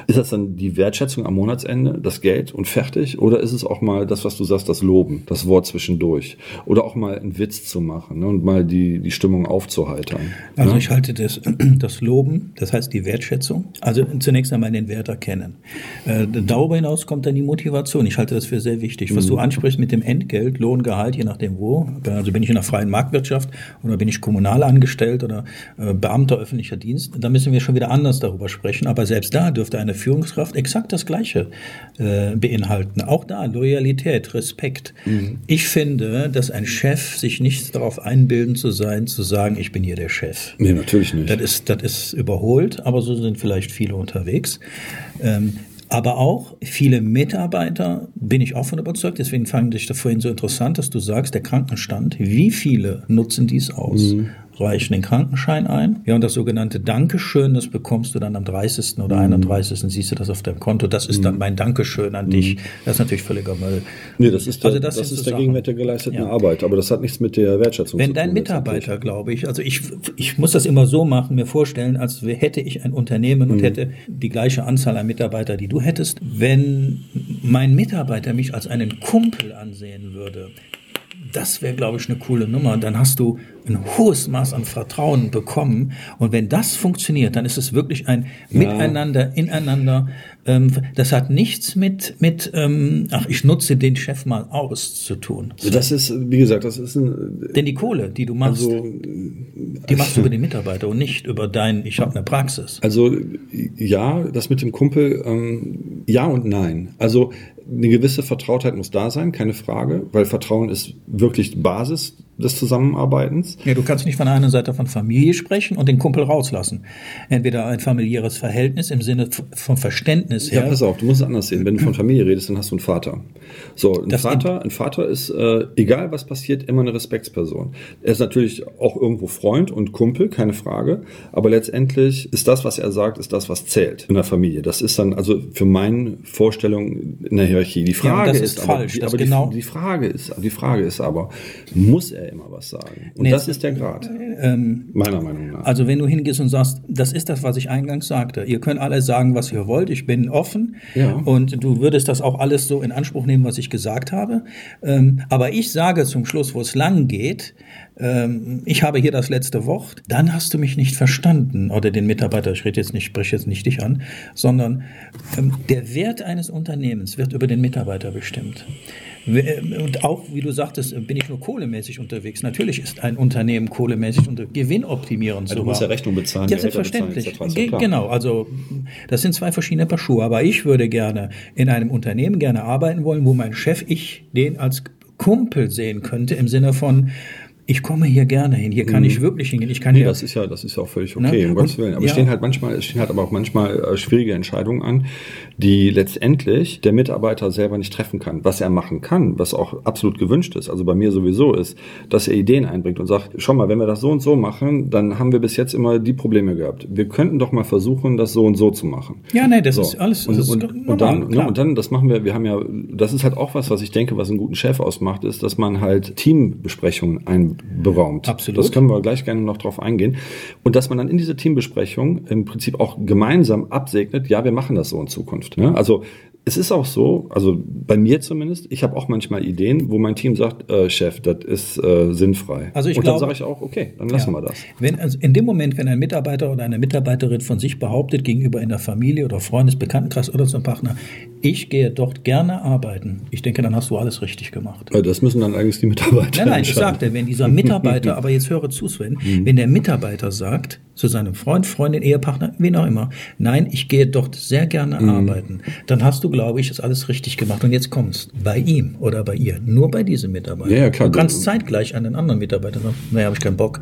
Ist das dann die Wertschätzung am Monatsende, das Geld und fertig? Oder ist es auch mal das, was du sagst, das Loben, das Wort zwischendurch? Oder auch mal einen Witz zu machen ne, und mal die, die Stimmung aufzuheitern? Also ne? ich halte das, das Loben, das heißt die Wertschätzung, also zunächst einmal den Wert erkennen. Äh, darüber hinaus kommt dann die Motivation. Ich halte das für sehr wichtig. Was mhm. du ansprichst mit dem Entgelt, Lohn, Gehalt, je nachdem wo. Also bin ich in der freien Marktwirtschaft oder bin ich kommunal angestellt oder äh, Beamter öffentlicher Dienst, da müssen wir schon wieder anders darüber sprechen. Aber selbst da dürfte eine Führungskraft exakt das Gleiche äh, beinhalten. Auch da Loyalität, Respekt. Mhm. Ich finde, dass ein Chef sich nicht darauf einbilden zu sein, zu sagen, ich bin hier der Chef. Nee, natürlich nicht. Das ist, das ist überholt, aber so sind vielleicht viele unterwegs. Ähm, aber auch viele Mitarbeiter, bin ich auch von überzeugt, deswegen fand ich das vorhin so interessant, dass du sagst, der Krankenstand, wie viele nutzen dies aus? Mhm reichen den Krankenschein ein. Ja, und das sogenannte Dankeschön, das bekommst du dann am 30. oder mhm. 31. siehst du das auf deinem Konto. Das ist mhm. dann mein Dankeschön an dich. Mhm. Das ist natürlich völliger Müll. Nee, das ist der, also das, das ist der Gegenwert der geleisteten ja. Arbeit, aber das hat nichts mit der Wertschätzung Wenn zu tun. Wenn dein Mitarbeiter, glaube ich, also ich, ich muss das immer so machen, mir vorstellen, als hätte ich ein Unternehmen und mhm. hätte die gleiche Anzahl an Mitarbeiter, die du hättest. Wenn mein Mitarbeiter mich als einen Kumpel ansehen würde, das wäre, glaube ich, eine coole Nummer. Dann hast du ein hohes Maß an Vertrauen bekommen. Und wenn das funktioniert, dann ist es wirklich ein ja. Miteinander, Ineinander. Ähm, das hat nichts mit, mit ähm, ach, ich nutze den Chef mal aus zu tun. Das ist, wie gesagt, das ist ein... Denn die Kohle, die du machst, also, die machst du über den Mitarbeiter und nicht über dein, ich habe eine Praxis. Also ja, das mit dem Kumpel, ähm, ja und nein. Also eine gewisse Vertrautheit muss da sein, keine Frage, weil Vertrauen ist wirklich Basis des Zusammenarbeitens. Ja, du kannst nicht von einer Seite von Familie sprechen und den Kumpel rauslassen. Entweder ein familiäres Verhältnis im Sinne vom Verständnis her. Ja, pass auf, du musst es anders sehen. Wenn du von Familie redest, dann hast du einen Vater. So, ein das Vater, ein Vater ist, äh, egal was passiert, immer eine Respektsperson. Er ist natürlich auch irgendwo Freund und Kumpel, keine Frage. Aber letztendlich ist das, was er sagt, ist das, was zählt in der Familie. Das ist dann also für meine Vorstellung in der Hierarchie. Die Frage ja, ist, ist falsch. Aber, die, aber genau die, die, Frage ist, die Frage ist aber, muss er immer was sagen? Und nee, das ist der Grad. Ähm, meiner Meinung nach. Also wenn du hingehst und sagst, das ist das, was ich eingangs sagte. Ihr könnt alle sagen, was ihr wollt. Ich bin offen. Ja. Und du würdest das auch alles so in Anspruch nehmen, was ich gesagt habe. Ähm, aber ich sage zum Schluss, wo es lang geht, ähm, ich habe hier das letzte Wort, dann hast du mich nicht verstanden oder den Mitarbeiter, ich rede jetzt nicht, spreche jetzt nicht dich an, sondern ähm, der Wert eines Unternehmens wird über den Mitarbeiter bestimmt. Äh, und auch, wie du sagtest, bin ich nur kohlemäßig unterwegs. Natürlich ist ein Unternehmen kohlemäßig und gewinnoptimierend ja, Du musst ja Rechnung bezahlen. Ja, selbstverständlich. Genau, also das sind zwei verschiedene Paar Schuhe. Aber ich würde gerne in einem Unternehmen gerne arbeiten wollen, wo mein Chef, ich den als Kumpel sehen könnte, im Sinne von, ich komme hier gerne hin, hier kann mhm. ich wirklich hingehen. Ich kann nee, das ist ja, das ist ja auch völlig ne? okay, ne? um Gottes Willen. Aber ja. es stehen halt manchmal, es stehen halt aber auch manchmal äh, schwierige Entscheidungen an, die letztendlich der Mitarbeiter selber nicht treffen kann. Was er machen kann, was auch absolut gewünscht ist, also bei mir sowieso ist, dass er Ideen einbringt und sagt, schau mal, wenn wir das so und so machen, dann haben wir bis jetzt immer die Probleme gehabt. Wir könnten doch mal versuchen, das so und so zu machen. Ja, nee, das so. ist alles. Und, ist und, normal, und, dann, ne, und dann, das machen wir, wir haben ja, das ist halt auch was, was ich denke, was einen guten Chef ausmacht, ist, dass man halt Teambesprechungen ein beraumt. Absolut. Das können wir gleich gerne noch drauf eingehen. Und dass man dann in diese Teambesprechung im Prinzip auch gemeinsam absegnet, ja, wir machen das so in Zukunft. Ne? Also es ist auch so, also bei mir zumindest, ich habe auch manchmal Ideen, wo mein Team sagt, äh, Chef, das ist äh, sinnfrei. Also ich Und dann sage ich auch, okay, dann lassen ja. wir das. Wenn, also in dem Moment, wenn ein Mitarbeiter oder eine Mitarbeiterin von sich behauptet, gegenüber in der Familie oder Freundes-, Bekanntenkreis oder zum Partner, ich gehe dort gerne arbeiten, ich denke, dann hast du alles richtig gemacht. Äh, das müssen dann eigentlich die Mitarbeiter Nein, nein, ich sagte, wenn dieser Mitarbeiter, aber jetzt höre zu, Sven, mhm. wenn der Mitarbeiter sagt zu seinem Freund, Freundin, Ehepartner, wen auch immer, nein, ich gehe dort sehr gerne mhm. arbeiten, dann hast du, glaube ich, das alles richtig gemacht. Und jetzt kommst bei ihm oder bei ihr, nur bei diesem Mitarbeiter. Ja, klar. Du kannst zeitgleich einen anderen Mitarbeiter sagen, naja, habe ich keinen Bock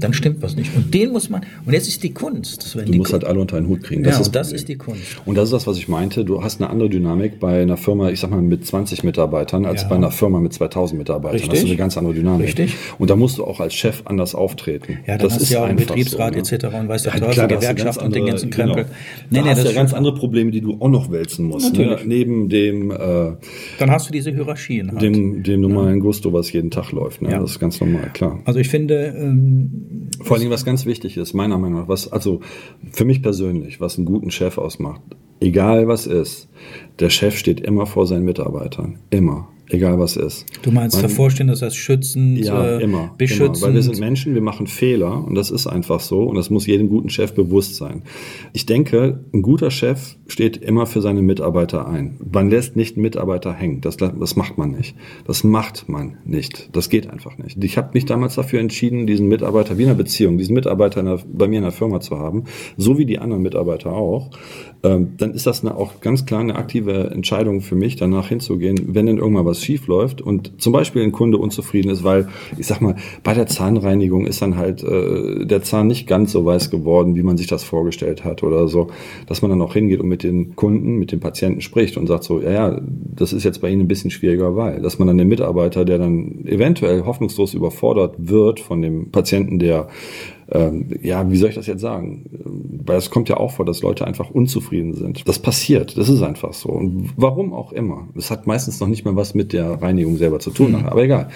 dann stimmt was nicht. Und den muss man, und jetzt ist die Kunst. du musst halt alle unter einen Hut kriegen. Das ja, ist das ist die Kunst. Und das ist das, was ich meinte. Du hast eine andere Dynamik bei einer Firma, ich sag mal, mit 20 Mitarbeitern, als ja. bei einer Firma mit 2000 Mitarbeitern. Richtig. Das ist eine ganz andere Dynamik. Richtig. Und da musst du auch als Chef anders auftreten. Ja, das ist ja auch ein Betriebsrat so, ne? etc. und weißt du, ja, klar, Gewerkschaft und den ganzen Krempel. Genau. Nee, nee, da hast ja ganz andere Probleme, die du auch noch wälzen musst. Ne? Neben dem. Äh, dann hast du diese Hierarchien. Halt. Dem, dem normalen Gusto, was jeden Tag läuft. Ne? Ja. Das ist ganz normal, klar. Also ich finde. Ähm, Vor allen Dingen, was ganz wichtig ist, meiner Meinung nach, was, also für mich persönlich, was einen guten Chef ausmacht, egal was ist, der Chef steht immer vor seinen Mitarbeitern. Immer egal was ist. Du meinst Man, davor das heißt schützend, ja, immer, beschützend? Immer, weil wir sind Menschen, wir machen Fehler und das ist einfach so und das muss jedem guten Chef bewusst sein. Ich denke, ein guter Chef steht immer für seine Mitarbeiter ein. Man lässt nicht Mitarbeiter hängen, das, das macht man nicht. Das macht man nicht. Das geht einfach nicht. Ich habe mich damals dafür entschieden, diesen Mitarbeiter wie in einer Beziehung, diesen Mitarbeiter der, bei mir in der Firma zu haben, so wie die anderen Mitarbeiter auch. Ähm, dann ist das eine, auch ganz klar eine aktive Entscheidung für mich, danach hinzugehen, wenn denn irgendwann was schief läuft und zum Beispiel ein Kunde unzufrieden ist, weil ich sag mal, bei der Zahnreinigung ist dann halt äh, der Zahn nicht ganz so weiß geworden, wie man sich das vorgestellt hat oder so, dass man dann auch hingeht und mit den Kunden, mit den Patienten spricht und sagt so, ja, ja, das ist jetzt bei Ihnen ein bisschen schwieriger, weil, dass man dann den Mitarbeiter, der dann eventuell hoffnungslos überfordert wird von dem Patienten, der ähm, ja, wie soll ich das jetzt sagen? Weil es kommt ja auch vor, dass Leute einfach unzufrieden sind. Das passiert, das ist einfach so. Und warum auch immer. Es hat meistens noch nicht mal was mit der Reinigung selber zu tun, mhm. aber egal.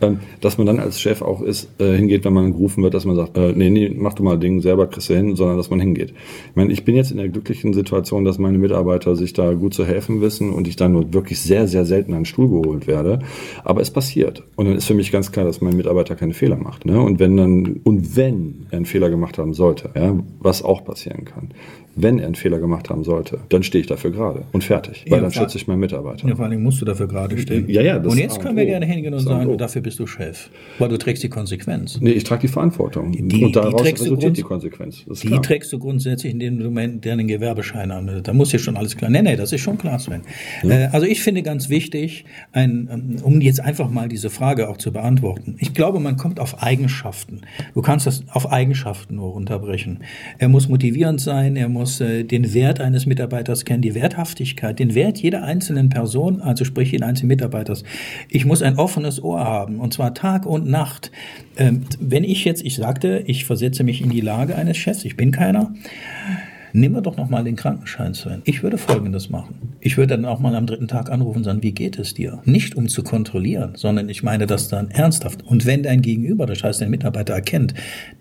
Ähm, dass man dann als Chef auch ist, äh, hingeht, wenn man gerufen wird, dass man sagt, äh, nee, nee, mach du mal Ding selber, kriegst du hin, sondern dass man hingeht. Ich meine, ich bin jetzt in der glücklichen Situation, dass meine Mitarbeiter sich da gut zu helfen wissen und ich dann nur wirklich sehr, sehr selten an den Stuhl geholt werde. Aber es passiert. Und dann ist für mich ganz klar, dass mein Mitarbeiter keine Fehler macht. Ne? Und wenn dann, und wenn einen Fehler gemacht haben sollte, ja, was auch passieren kann, wenn er einen Fehler gemacht haben sollte, dann stehe ich dafür gerade und fertig, weil Ja, dann schütze ich meinen Mitarbeiter. Ja, vor allem musst du dafür gerade stehen. Ja, ja, das und jetzt können und wir gerne hingehen und sagen, dafür bist du Chef. Weil du trägst die Konsequenz. Nee, ich trage die Verantwortung. Die- und die daraus du resultiert die Konsequenz. Die klar. trägst du grundsätzlich, indem du mein- deinen Gewerbeschein anmeldest. Da muss dir schon alles klar. Nee, nee, das ist schon klar, Sven. Äh, also ich finde ganz wichtig, ein, ähm, um jetzt einfach mal diese Frage auch zu beantworten. Ich glaube, man kommt auf Eigenschaften. Du kannst das auf Eigenschaften nur runterbrechen. Er muss motivierend sein, er muss äh, den Wert eines Mitarbeiters kennen, die Werthaftigkeit, den Wert jeder einzelnen Person, also sprich jeden einzelnen Mitarbeiters. Ich muss ein offenes Ohr haben, und zwar Tag und Nacht. Ähm, wenn ich jetzt, ich sagte, ich versetze mich in die Lage eines Chefs, ich bin keiner, Nehmen wir doch noch mal den Krankenschein, Sven. Ich würde Folgendes machen. Ich würde dann auch mal am dritten Tag anrufen und sagen, wie geht es dir? Nicht um zu kontrollieren, sondern ich meine das dann ernsthaft. Und wenn dein Gegenüber, das heißt dein Mitarbeiter erkennt,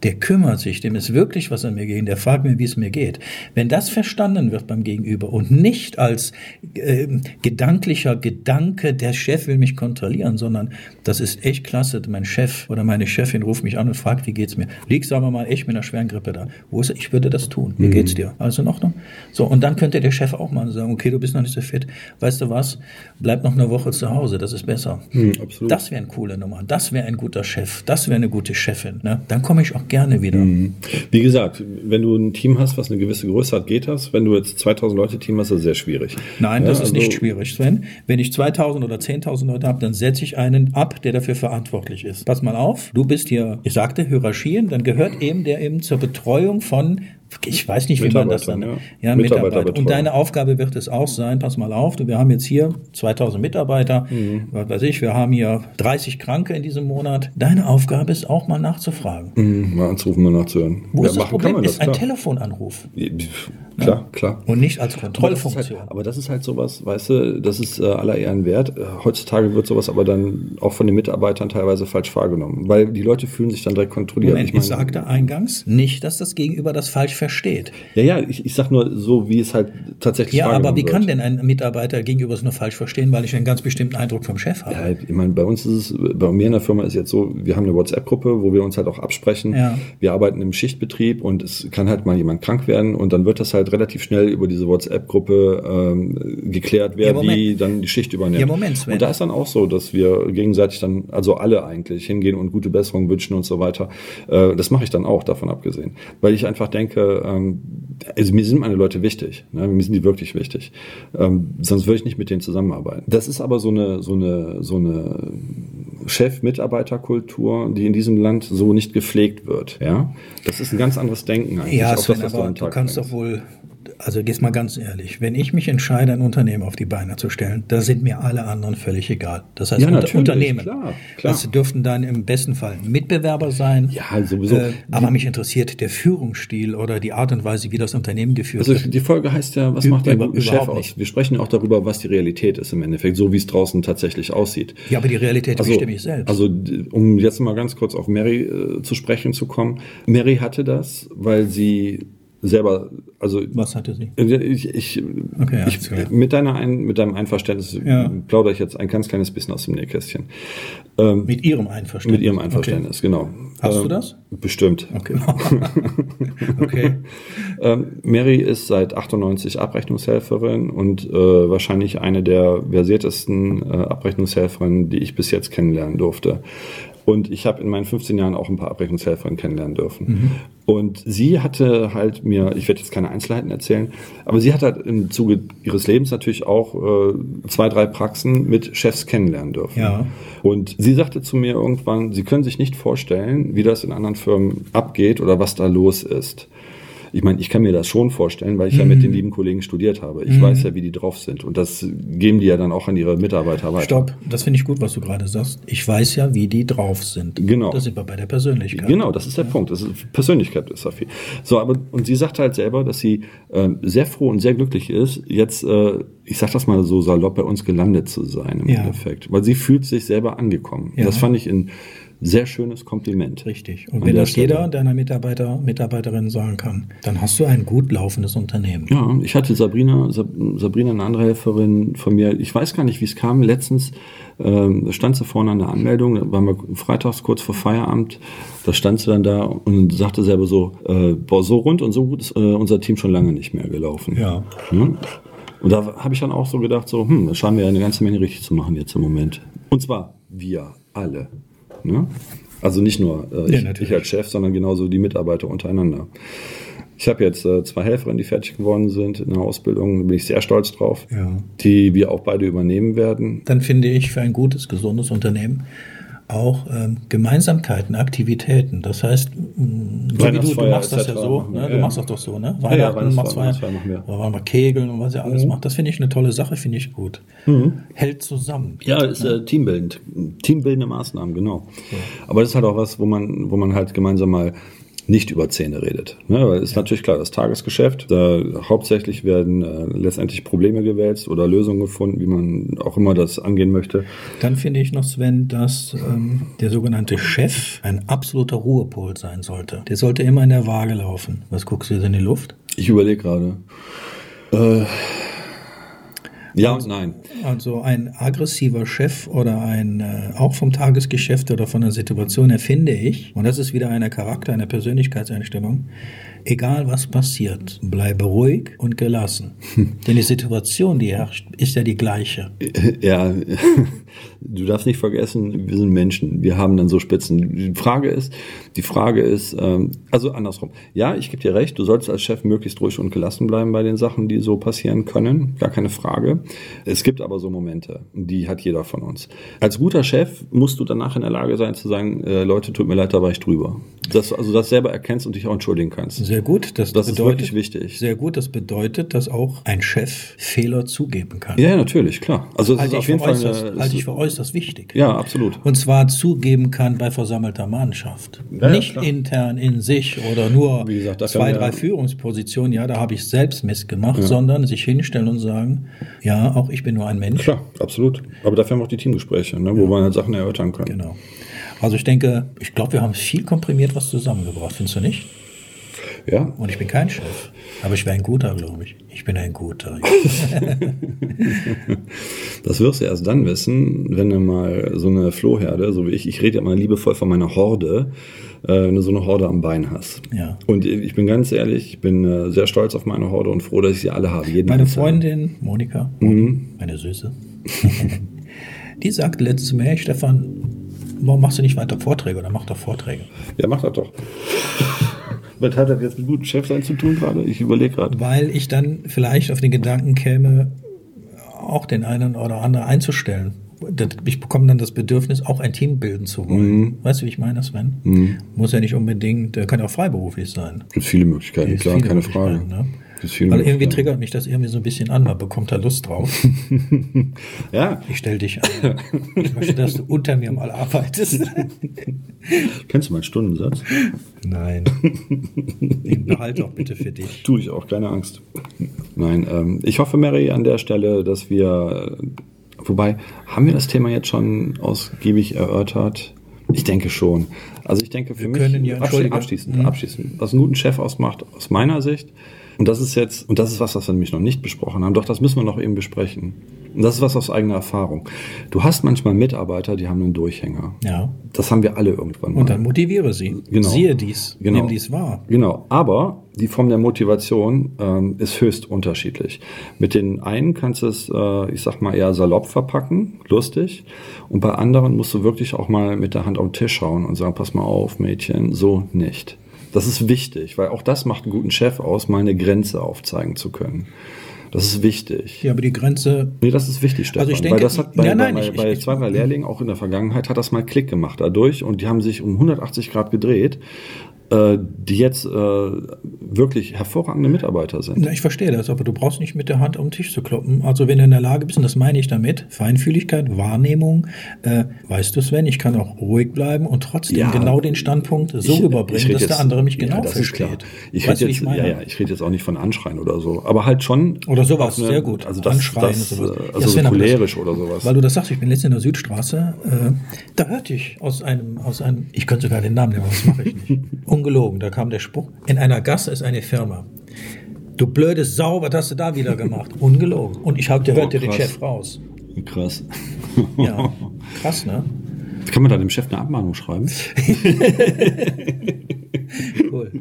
der kümmert sich, dem ist wirklich was an mir geht, der fragt mir, wie es mir geht. Wenn das verstanden wird beim Gegenüber und nicht als äh, gedanklicher Gedanke, der Chef will mich kontrollieren, sondern das ist echt klasse, mein Chef oder meine Chefin ruft mich an und fragt, wie geht's mir? Liegst sagen wir mal echt mit einer schweren Grippe da. Wo ist er? Ich würde das tun. Wie geht's dir? Also in Ordnung? So, und dann könnte der Chef auch mal sagen, okay, du bist noch nicht so fit. Weißt du was? Bleib noch eine Woche zu Hause, das ist besser. absolut. Das wäre eine coole Nummer. Das wäre ein guter Chef. Das wäre eine gute Chefin. Ne? Dann komme ich auch gerne wieder. Wie gesagt, wenn du ein Team hast, was eine gewisse Größe hat, geht das. Wenn du jetzt 2000 Leute Team hast, ist das sehr schwierig. Nein, Ja, das ist also- nicht schwierig, Sven. Wenn ich 2000 oder 10.000 Leute habe, dann setze ich einen ab, der dafür verantwortlich ist. Pass mal auf, du bist hier, ich sagte Hierarchien, dann gehört eben der eben zur Betreuung von, ich weiß nicht, wie man das dann, ja, ja. Mitarbeiter. Und deine Aufgabe wird es auch sein, pass mal auf, wir haben jetzt hier 2000 Mitarbeiter, Mhm. was weiß ich, wir haben hier 30 Kranke in diesem Monat. Deine Aufgabe ist auch mal nachzufragen. Mhm, mal anzurufen, mal nachzuhören. Wo ja, ist das Problem? das, ist ein. Telefonanruf Klar, klar. und nicht als Aber das, ist Kontrollfunktion. halt, aber das ist halt sowas, weißt du, das ist äh, aller Ehren wert. Äh, heutzutage wird sowas aber dann auch von den Mitarbeitern teilweise falsch wahrgenommen, weil die Leute fühlen sich dann direkt kontrolliert. Moment, ich, meine- sagte eingangs nicht, dass das Gegenüber das falsch versteht. Ja, ja, ich, ich sag nur so, wie es halt tatsächlich Ja, aber wie kann wird. denn ein Mitarbeiter gegenüber es nur falsch verstehen, weil ich einen ganz bestimmten Eindruck vom Chef habe? Ja, ich meine, bei uns ist es, bei mir in der Firma ist jetzt so, wir haben eine WhatsApp-Gruppe, wo wir uns halt auch absprechen. Ja. Wir arbeiten im Schichtbetrieb und es kann halt mal jemand krank werden und dann wird das halt relativ schnell über diese WhatsApp-Gruppe ähm, geklärt, wer Ja, wie dann die Schicht übernimmt. Ja, Moment, Sven. Und da ist dann auch so, dass wir gegenseitig dann, also alle eigentlich, hingehen und gute Besserung wünschen und so weiter. Äh, das mache ich dann auch, davon abgesehen. Weil ich einfach denke, ähm, also mir sind meine Leute wichtig, ne? mir sind die wirklich wichtig. Ähm, sonst würde ich nicht mit denen zusammenarbeiten. Das ist aber so eine, so eine, so eine Chef-Mitarbeiter-Kultur, die in diesem Land so nicht gepflegt wird. Ja, das ist ein ganz anderes Denken eigentlich. Ja, Sven, aber du kannst bringst. doch wohl, also jetzt mal ganz ehrlich, wenn ich mich entscheide, ein Unternehmen auf die Beine zu stellen, da sind mir alle anderen völlig egal. Das heißt, Ja, Unter Unternehmen, klar, klar. das dürften dann im besten Fall Mitbewerber sein. Ja, sowieso. Äh, aber mich interessiert der Führungsstil oder die Art und Weise, wie das Unternehmen geführt Also wird. die Folge heißt ja, was macht einen über- Chef aus? nicht. Wir sprechen ja auch darüber, was die Realität ist im Endeffekt, so wie es draußen tatsächlich aussieht. Ja, aber die Realität Also, bestimme ich selbst. also um jetzt mal ganz kurz auf Mary äh, zu sprechen zu kommen. Mary hatte das, weil sie selber, also Was hatte sie? ich, ich, Okay, alles ich mit, deiner ein, mit deinem Einverständnis Ja. plaudere ich jetzt ein ganz kleines bisschen aus dem Nähkästchen. Ähm, Mit ihrem Einverständnis. mit ihrem Einverständnis, genau. Hast du Ähm, das? Bestimmt. Okay. okay. Ähm, Mary ist seit 98 Abrechnungshelferin und äh, wahrscheinlich eine der versiertesten äh, Abrechnungshelferinnen, die ich bis jetzt kennenlernen durfte. Und ich habe in meinen 15 Jahren auch ein paar Abrechnungshelferinnen kennenlernen dürfen. Und sie hatte halt mir, ich werde jetzt keine Einzelheiten erzählen, aber sie hat halt im Zuge ihres Lebens natürlich auch äh, zwei, drei Praxen mit Chefs kennenlernen dürfen. Ja. Und sie sagte zu mir irgendwann, sie können sich nicht vorstellen, wie das in anderen Firmen abgeht oder was da los ist. Ich meine, ich kann mir das schon vorstellen, weil ich ja mit den lieben Kollegen studiert habe. Ich weiß ja, wie die drauf sind. Und das geben die ja dann auch an ihre Mitarbeiter weiter. Stopp, das finde ich gut, was du gerade sagst. Ich weiß ja, wie die drauf sind. Genau. Da sind wir bei der Persönlichkeit. Genau, das ist der Punkt. Das ist, Persönlichkeit ist da viel. So, aber und sie sagt halt selber, dass sie ähm, sehr froh und sehr glücklich ist, jetzt, äh, ich sag das mal so salopp, bei uns gelandet zu sein im Ja. Endeffekt. Weil sie fühlt sich selber angekommen. Ja. Das fand ich in sehr schönes Kompliment. Richtig. Und wenn das jeder deiner Mitarbeiter, Mitarbeiterinnen sagen kann, dann hast du ein gut laufendes Unternehmen. Ja, ich hatte Sabrina, Sabrina, eine andere Helferin von mir, ich weiß gar nicht, wie es kam, letztens ähm, stand sie vorne an der Anmeldung, da waren wir freitags kurz vor Feierabend, da stand sie dann da und sagte selber so, äh, boah, so rund und so gut ist äh, unser Team schon lange nicht mehr gelaufen. Ja. ja? Und da habe ich dann auch so gedacht, so, hm, da scheinen wir eine ganze Menge richtig zu machen jetzt im Moment. Und zwar wir alle. Ne? Also nicht nur äh, ja, ich, ich, als Chef, sondern genauso die Mitarbeiter untereinander. Ich habe jetzt äh, zwei Helferinnen, die fertig geworden sind in der Ausbildung. Da bin ich sehr stolz drauf, ja. die wir auch beide übernehmen werden. Dann finde ich für ein gutes, gesundes Unternehmen auch ähm, Gemeinsamkeiten, Aktivitäten. Das heißt, so wie du, du machst das ja so, ne? du ja, machst das doch so, ne? Weihnachten, ja, machst Weihnachtsfeier, machen wir. Mal Kegeln und was ihr alles mhm. macht. Das finde ich eine tolle Sache, finde ich gut. Mhm. Hält zusammen. Ja, ist äh, teambildend. Teambildende Maßnahmen, genau. Ja. Aber das ist halt auch was, wo man, wo man halt gemeinsam mal nicht über Zähne redet. Ne? Weil ist ja. natürlich klar, das Tagesgeschäft, da hauptsächlich werden äh, letztendlich Probleme gewälzt oder Lösungen gefunden, wie man auch immer das angehen möchte. Dann finde ich noch, Sven, dass ähm, der sogenannte Chef ein absoluter Ruhepol sein sollte. Der sollte immer in der Waage laufen. Was guckst du jetzt in die Luft? Ich überlege gerade. Äh, ja und nein. Also ein aggressiver Chef oder ein, äh, auch vom Tagesgeschäft oder von der Situation her finde ich, und das ist wieder eine Charakter, eine Persönlichkeitseinstellung, egal was passiert, bleibe ruhig und gelassen. Denn die Situation, die herrscht, ist ja die gleiche. Ja, du darfst nicht vergessen, wir sind Menschen, wir haben dann so Spitzen. Die Frage ist, die Frage ist, ähm, also andersrum. Ja, ich gebe dir recht, du solltest als Chef möglichst ruhig und gelassen bleiben bei den Sachen, die so passieren können, gar keine Frage. Es gibt aber so Momente, die hat jeder von uns. Als guter Chef musst du danach in der Lage sein zu sagen, äh, Leute, tut mir leid, da war ich drüber. Dass also das selber erkennst und dich auch entschuldigen kannst. Sehr gut. Das, das bedeutet, ist wirklich wichtig. Sehr gut. Das bedeutet, dass auch ein Chef Fehler zugeben kann. Ja, natürlich, klar. Also halte, ich für, äußerst, eine, halte ich für äußerst wichtig. Ja, absolut. Und zwar zugeben kann bei versammelter Mannschaft. Ja, Nicht ja, intern in sich oder nur gesagt, zwei, drei Führungspositionen. Ja, da habe ich selbst Mist gemacht, ja. sondern sich hinstellen und sagen, ja, auch ich bin nur ein Mensch. Klar, absolut. Aber dafür haben wir auch die Teamgespräche, ne, wo man halt Sachen erörtern kann. Genau. Also ich denke, ich glaube, wir haben viel komprimiert was zusammengebracht, findest du nicht? Ja. Und ich bin kein Chef. Aber ich wäre ein guter, glaube ich. Ich bin ein guter. das wirst du erst dann wissen, wenn du mal so eine Flohherde, so wie ich, ich rede ja mal liebevoll von meiner Horde, äh, wenn du so eine Horde am Bein hast. Ja. Und ich bin ganz ehrlich, ich bin äh, sehr stolz auf meine Horde und froh, dass ich sie alle habe. Meine Freundin Monika, mhm. meine Süße, die sagte letztes Mal, hey Stefan, warum machst du nicht weiter Vorträge oder mach doch Vorträge? Ja, mach das doch. Was hat das jetzt mit gutem Chef sein zu tun gerade? Ich überlege gerade. Weil ich dann vielleicht auf den Gedanken käme, auch den einen oder anderen einzustellen. Ich bekomme dann das Bedürfnis, auch ein Team bilden zu wollen. Mhm. Weißt du, wie ich meine, Sven? Mhm. Muss ja nicht unbedingt, kann auch freiberuflich sein. Es gibt viele Möglichkeiten, klar, viele keine Frage. Ne? Weil irgendwie triggert mich das irgendwie so ein bisschen an, man bekommt da Lust drauf. ja. Ich stell dich an. Ich möchte, dass du unter mir mal arbeitest. Kennst du meinen Stundensatz? Nein. Den behalte auch bitte für dich. Tu ich auch, keine Angst. Nein, ähm, ich hoffe, Mary, an der Stelle, dass wir, wobei, haben wir das Thema jetzt schon ausgiebig erörtert? Ich denke schon. Also ich denke für wir mich ja, abschließend, mhm. abschließend, was einen guten Chef ausmacht, aus meiner Sicht, und das ist jetzt, und das ist was, was wir nämlich noch nicht besprochen haben, doch das müssen wir noch eben besprechen. Und das ist was aus eigener Erfahrung. Du hast manchmal Mitarbeiter, die haben einen Durchhänger. Ja. Das haben wir alle irgendwann mal. Und dann motiviere sie. Genau. Siehe dies. Genau. Nimm dies wahr. Genau. Aber die Form der Motivation ähm, ist höchst unterschiedlich. Mit den einen kannst du es, äh, ich sag mal, eher salopp verpacken, lustig. Und bei anderen musst du wirklich auch mal mit der Hand auf den Tisch schauen und sagen, pass mal auf, Mädchen, so nicht. Das ist wichtig, weil auch das macht einen guten Chef aus, mal eine Grenze aufzeigen zu können. Das ist wichtig. Ja, aber die Grenze. Nee, das ist wichtig, Stefan. Also ich denke, weil das hat bei, ja, nein, bei, ich, bei ich, zwei, drei Lehrlingen auch in der Vergangenheit hat das mal Klick gemacht dadurch und die haben sich um 180 Grad gedreht. Äh, die jetzt äh, wirklich hervorragende Mitarbeiter sind. Na, ich verstehe das, aber du brauchst nicht mit der Hand den Tisch zu kloppen. Also wenn du in der Lage bist, und das meine ich damit, Feinfühligkeit, Wahrnehmung, äh, weißt du Sven, ich kann auch ruhig bleiben und trotzdem Ja. genau den Standpunkt so Ich- rüberbringen, ich dass jetzt- der andere mich genau ja, versteht. Ich rede jetzt, ich ja, ja, ich rede jetzt auch nicht von Anschreien oder so, aber halt schon. Oder sowas, eine- sehr gut. Also das, Anschreien das, und sowas. äh, Ja, Also Sven, so cholerisch oder sowas. Weil du das sagst, ich bin letztens in der Südstraße, äh, da hörte ich aus einem, aus einem, ich könnte sogar den Namen nehmen, aber das mache ich nicht. Ungelogen, da kam der Spruch, in einer Gasse ist eine Firma. Du blöde Sau, was hast du da wieder gemacht? Ungelogen. Und ich hab, der hörte den. Chef raus. Krass. Ja, krass, ne? Kann man da dem Chef eine Abmahnung schreiben? Cool.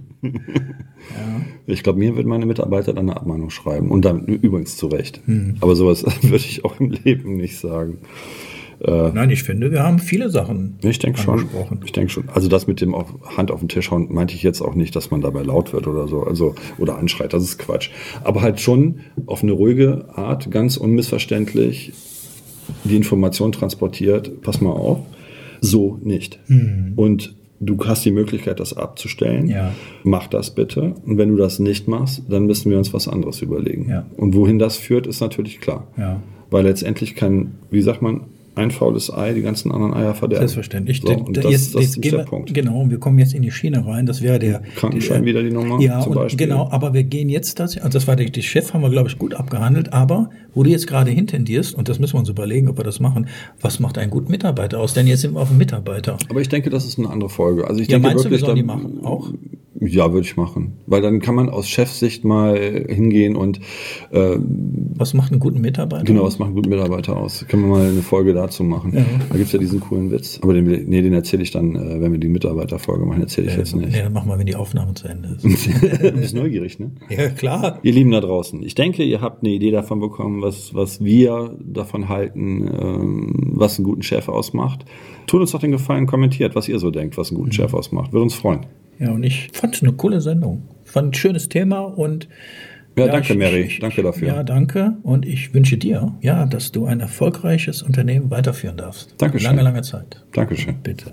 Ich glaube, mir wird meine Mitarbeiter dann eine Abmahnung schreiben. Und dann übrigens zu Recht. Hm. Aber sowas würde ich auch im Leben nicht sagen. Nein, ich finde, wir haben viele Sachen Ich denke schon. angesprochen. Ich denke schon. Also das mit dem auf Hand auf den Tisch hauen, meinte ich jetzt auch nicht, dass man dabei laut wird oder so, also oder anschreit. Das ist Quatsch. Aber halt schon auf eine ruhige Art, ganz unmissverständlich die Information transportiert. Pass mal auf, so nicht. Und du hast die Möglichkeit, das abzustellen. Ja. Mach das bitte. Und wenn du das nicht machst, dann müssen wir uns was anderes überlegen. Ja. Und wohin das führt, ist natürlich klar. Ja. Weil letztendlich kann, wie sagt man, ein faules Ei die ganzen anderen Eier verderben. Selbstverständlich. So, und da- das, jetzt, das jetzt ist der wir, Punkt. Genau, und wir kommen jetzt in die Schiene rein. Das wäre der Krankenschein der- wieder die Nummer Ja, zum und Beispiel. genau, aber wir gehen jetzt, das, also das war der, der Chef, haben wir, glaube ich, gut abgehandelt, aber wo du jetzt gerade hintendierst, und das müssen wir uns überlegen, ob wir das machen, was macht einen guten Mitarbeiter aus? Denn jetzt sind wir auf dem Mitarbeiter. Aber ich denke, das ist eine andere Folge. Also ich Ja, denke meinst du, wir wirklich, sollen die machen? Auch? Ja, würde ich machen. Weil dann kann man aus Chefsicht mal hingehen und äh, Was macht einen guten Mitarbeiter? genau, was macht einen guten Mitarbeiter aus? Können wir mal eine Folge dazu machen. Ja. Da gibt's ja diesen coolen Witz. Aber den, nee, den erzähle ich dann, äh, wenn wir die Mitarbeiterfolge machen, erzähle ich jetzt Nee, nicht. dann machen wir, wenn die Aufnahme zu Ende ist. du bist neugierig, ne? ja, klar. Ihr Lieben da draußen, ich denke, ihr habt eine Idee davon bekommen, was, was wir davon halten, ähm, was einen guten Chef ausmacht. Tut uns doch den Gefallen, kommentiert, was ihr so denkt, was einen Mhm. guten Chef ausmacht. Würde uns freuen. Ja, und ich fand es eine coole Sendung. Fand ein schönes Thema und Ja, danke, ich- Mary. ich- Danke dafür. Ja, danke. Und ich wünsche dir, ja, dass du ein erfolgreiches Unternehmen weiterführen darfst. Dankeschön. Lange, lange Zeit. Dankeschön. Bitte.